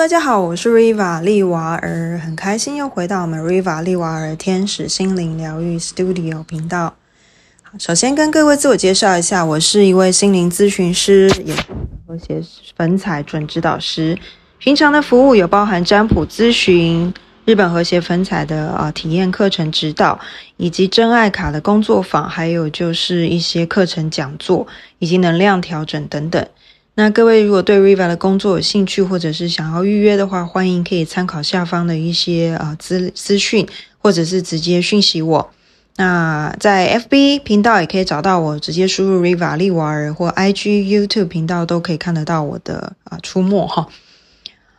大家好，我是 Riva 利瓦尔，很开心又回到我们 Riva 利瓦尔天使心灵疗愈 Studio 频道。首先跟各位自我介绍一下，我是一位心灵咨询师，也是和谐粉彩准指导师。平常的服务有包含占卜咨询、日本和谐粉彩的啊体验课程指导，以及真爱卡的工作坊，还有就是一些课程讲座以及能量调整等等。那各位如果对 Riva 的工作有兴趣，或者是想要预约的话，欢迎可以参考下方的一些啊资资讯，或者是直接讯息我。那在 FB 频道也可以找到我，直接输入 Riva 利瓦尔或 IG YouTube 频道都可以看得到我的啊出没哈。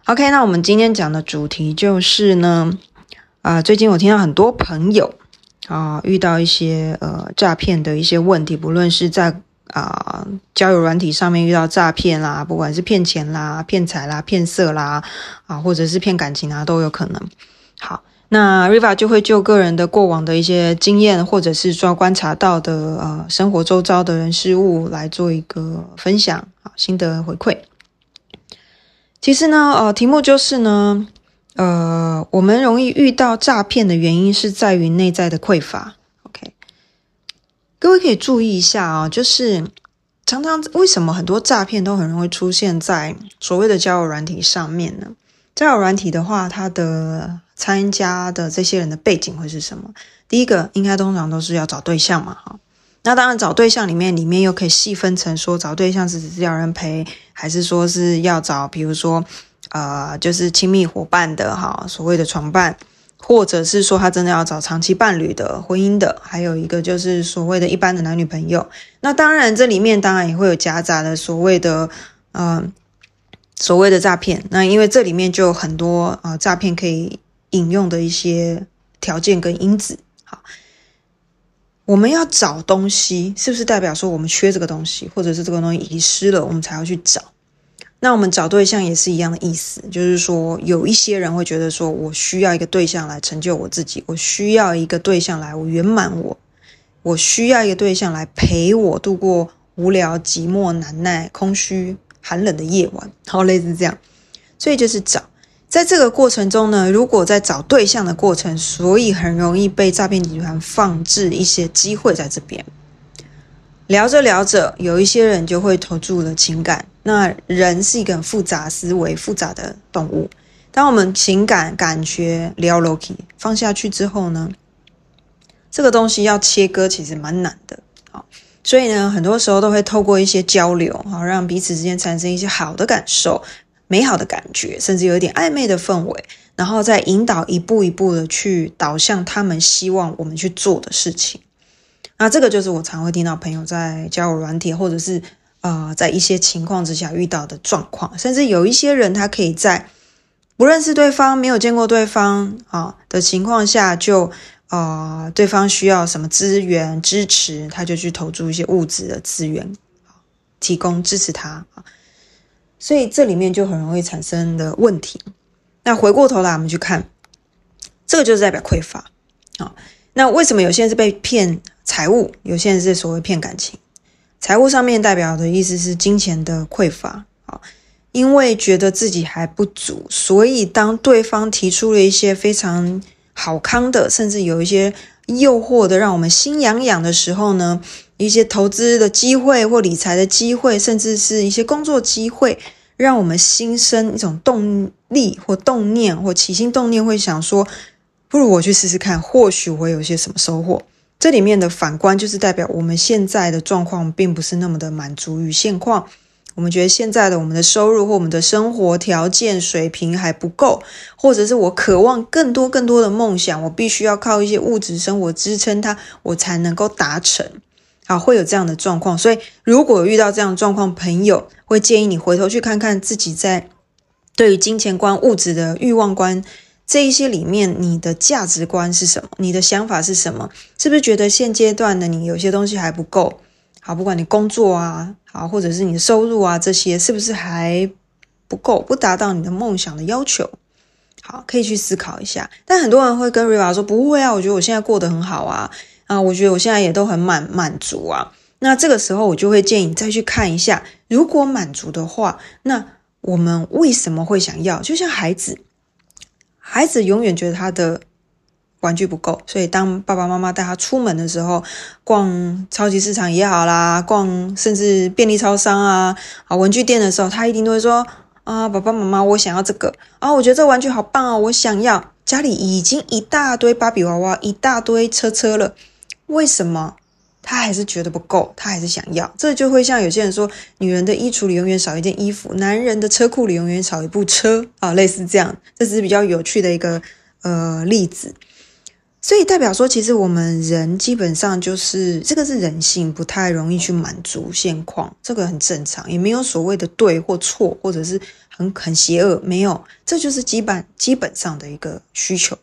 OK，那我们今天讲的主题就是呢，啊最近我听到很多朋友啊遇到一些呃诈骗的一些问题，不论是在啊，交友软体上面遇到诈骗啦，不管是骗钱啦、骗财啦、骗色啦，啊，或者是骗感情啊，都有可能。好，那 Riva 就会就个人的过往的一些经验，或者是说观察到的呃生活周遭的人事物来做一个分享啊，心得回馈。其实呢，呃，题目就是呢，呃，我们容易遇到诈骗的原因是在于内在的匮乏。各位可以注意一下啊，就是常常为什么很多诈骗都很容易出现在所谓的交友软体上面呢？交友软体的话，它的参加的这些人的背景会是什么？第一个应该通常都是要找对象嘛，哈。那当然找对象里面，里面又可以细分成说找对象是只是要人陪，还是说是要找，比如说呃，就是亲密伙伴的哈，所谓的床伴。或者是说他真的要找长期伴侣的婚姻的，还有一个就是所谓的一般的男女朋友。那当然这里面当然也会有夹杂的所谓的呃所谓的诈骗。那因为这里面就有很多啊诈骗可以引用的一些条件跟因子。好，我们要找东西，是不是代表说我们缺这个东西，或者是这个东西遗失了，我们才要去找？那我们找对象也是一样的意思，就是说有一些人会觉得说，我需要一个对象来成就我自己，我需要一个对象来圆满我，我需要一个对象来陪我度过无聊、寂寞、难耐、空虚、寒冷的夜晚，好类似这样。所以就是找，在这个过程中呢，如果在找对象的过程，所以很容易被诈骗集团放置一些机会在这边。聊着聊着，有一些人就会投注了情感。那人是一个很复杂思维、复杂的动物。当我们情感感觉聊 l o k 放下去之后呢，这个东西要切割其实蛮难的。好，所以呢，很多时候都会透过一些交流，好让彼此之间产生一些好的感受、美好的感觉，甚至有一点暧昧的氛围，然后再引导一步一步的去导向他们希望我们去做的事情。那这个就是我常会听到朋友在交友软体，或者是啊，在一些情况之下遇到的状况，甚至有一些人他可以在不认识对方、没有见过对方啊的情况下，就啊对方需要什么资源支持，他就去投注一些物质的资源，提供支持他啊。所以这里面就很容易产生的问题。那回过头来，我们去看，这个就是代表匮乏啊。那为什么有些人是被骗？财务有些人是所谓骗感情，财务上面代表的意思是金钱的匮乏啊，因为觉得自己还不足，所以当对方提出了一些非常好康的，甚至有一些诱惑的，让我们心痒痒的时候呢，一些投资的机会或理财的机会，甚至是一些工作机会，让我们心生一种动力或动念或起心动念，会想说，不如我去试试看，或许我有些什么收获。这里面的反观就是代表我们现在的状况并不是那么的满足于现况，我们觉得现在的我们的收入或我们的生活条件水平还不够，或者是我渴望更多更多的梦想，我必须要靠一些物质生活支撑它，我才能够达成。好，会有这样的状况，所以如果遇到这样的状况，朋友会建议你回头去看看自己在对于金钱观、物质的欲望观。这一些里面，你的价值观是什么？你的想法是什么？是不是觉得现阶段的你有些东西还不够？好，不管你工作啊，好，或者是你的收入啊，这些是不是还不够，不达到你的梦想的要求？好，可以去思考一下。但很多人会跟 Riva 说，不会啊，我觉得我现在过得很好啊，啊，我觉得我现在也都很满满足啊。那这个时候，我就会建议你再去看一下，如果满足的话，那我们为什么会想要？就像孩子，孩子永远觉得他的玩具不够，所以当爸爸妈妈带他出门的时候，逛超级市场也好啦，逛甚至便利超商啊、啊文具店的时候，他一定都会说：“啊，爸爸妈妈，我想要这个啊，我觉得这个玩具好棒哦，我想要。”家里已经一大堆芭比娃娃，一大堆车车了，为什么？他还是觉得不够，他还是想要，这就会像有些人说，女人的衣橱里永远少一件衣服，男人的车库里永远少一部车啊，类似这样，这是比较有趣的一个呃例子。所以代表说，其实我们人基本上就是这个是人性，不太容易去满足现况，这个很正常，也没有所谓的对或错，或者是很很邪恶，没有，这就是基本基本上的一个需求。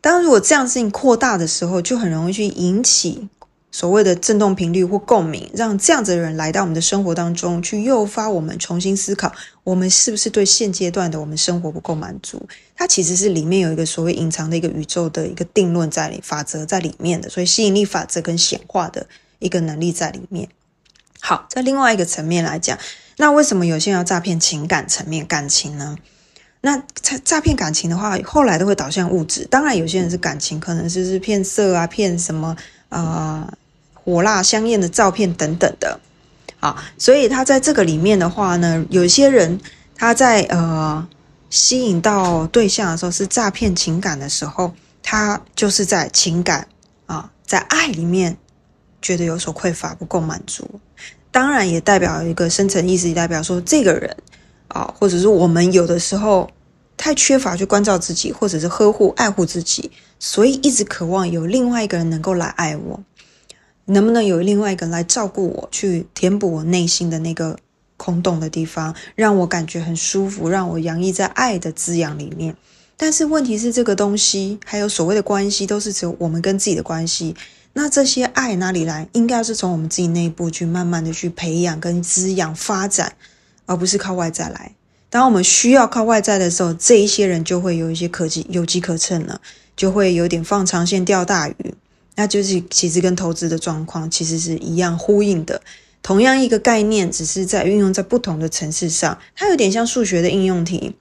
当如果这样事情扩大的时候，就很容易去引起。所谓的振动频率或共鸣，让这样子的人来到我们的生活当中，去诱发我们重新思考，我们是不是对现阶段的我们生活不够满足？它其实是里面有一个所谓隐藏的一个宇宙的一个定论在里，法则在里面的，所以吸引力法则跟显化的一个能力在里面。好，在另外一个层面来讲，那为什么有些人要诈骗情感层面感情呢？那诈诈骗感情的话，后来都会导向物质。当然，有些人是感情，可能就是骗色啊，骗什么啊。火辣香艳的照片等等的，啊，所以他在这个里面的话呢，有些人他在呃吸引到对象的时候是诈骗情感的时候，他就是在情感啊，在爱里面觉得有所匮乏，不够满足。当然也代表一个深层意识，也代表说这个人啊，或者是我们有的时候太缺乏去关照自己，或者是呵护爱护自己，所以一直渴望有另外一个人能够来爱我。能不能有另外一个人来照顾我，去填补我内心的那个空洞的地方，让我感觉很舒服，让我洋溢在爱的滋养里面？但是问题是，这个东西还有所谓的关系，都是只有我们跟自己的关系。那这些爱哪里来？应该是从我们自己内部去慢慢的去培养、跟滋养、发展，而不是靠外在来。当我们需要靠外在的时候，这一些人就会有一些可机有机可乘了，就会有点放长线钓大鱼。那就是其实跟投资的状况其实是一样呼应的，同样一个概念，只是在运用在不同的层次上，它有点像数学的应用题，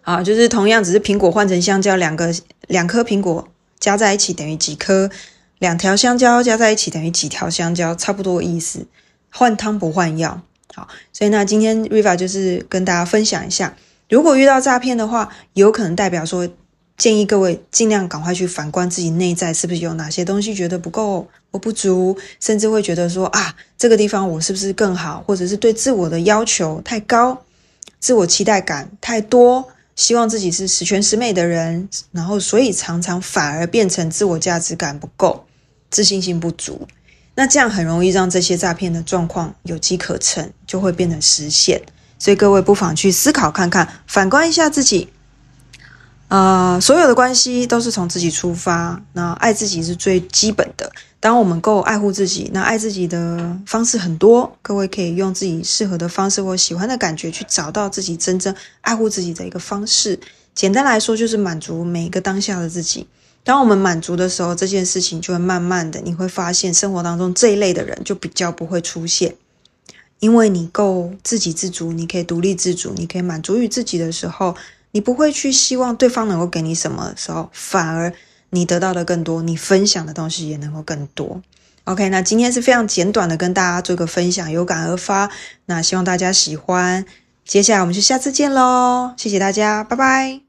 啊，就是同样只是苹果换成香蕉，两个两颗苹果加在一起等于几颗，两条香蕉加在一起等于几条香蕉，差不多意思，换汤不换药，好，所以那今天 Riva 就是跟大家分享一下，如果遇到诈骗的话，有可能代表说。建议各位尽量赶快去反观自己内在，是不是有哪些东西觉得不够或不足，甚至会觉得说啊，这个地方我是不是更好，或者是对自我的要求太高，自我期待感太多，希望自己是十全十美的人，然后所以常常反而变成自我价值感不够，自信心不足，那这样很容易让这些诈骗的状况有机可乘，就会变成实现。所以各位不妨去思考看看，反观一下自己。呃，所有的关系都是从自己出发，那爱自己是最基本的。当我们够爱护自己，那爱自己的方式很多，各位可以用自己适合的方式或喜欢的感觉去找到自己真正爱护自己的一个方式。简单来说，就是满足每一个当下的自己。当我们满足的时候，这件事情就会慢慢的，你会发现生活当中这一类的人就比较不会出现，因为你够自给自足，你可以独立自主，你可以满足于自己的时候。你不会去希望对方能够给你什么时候，反而你得到的更多，你分享的东西也能够更多。OK，那今天是非常简短的跟大家做个分享，有感而发。那希望大家喜欢，接下来我们就下次见喽，谢谢大家，拜拜。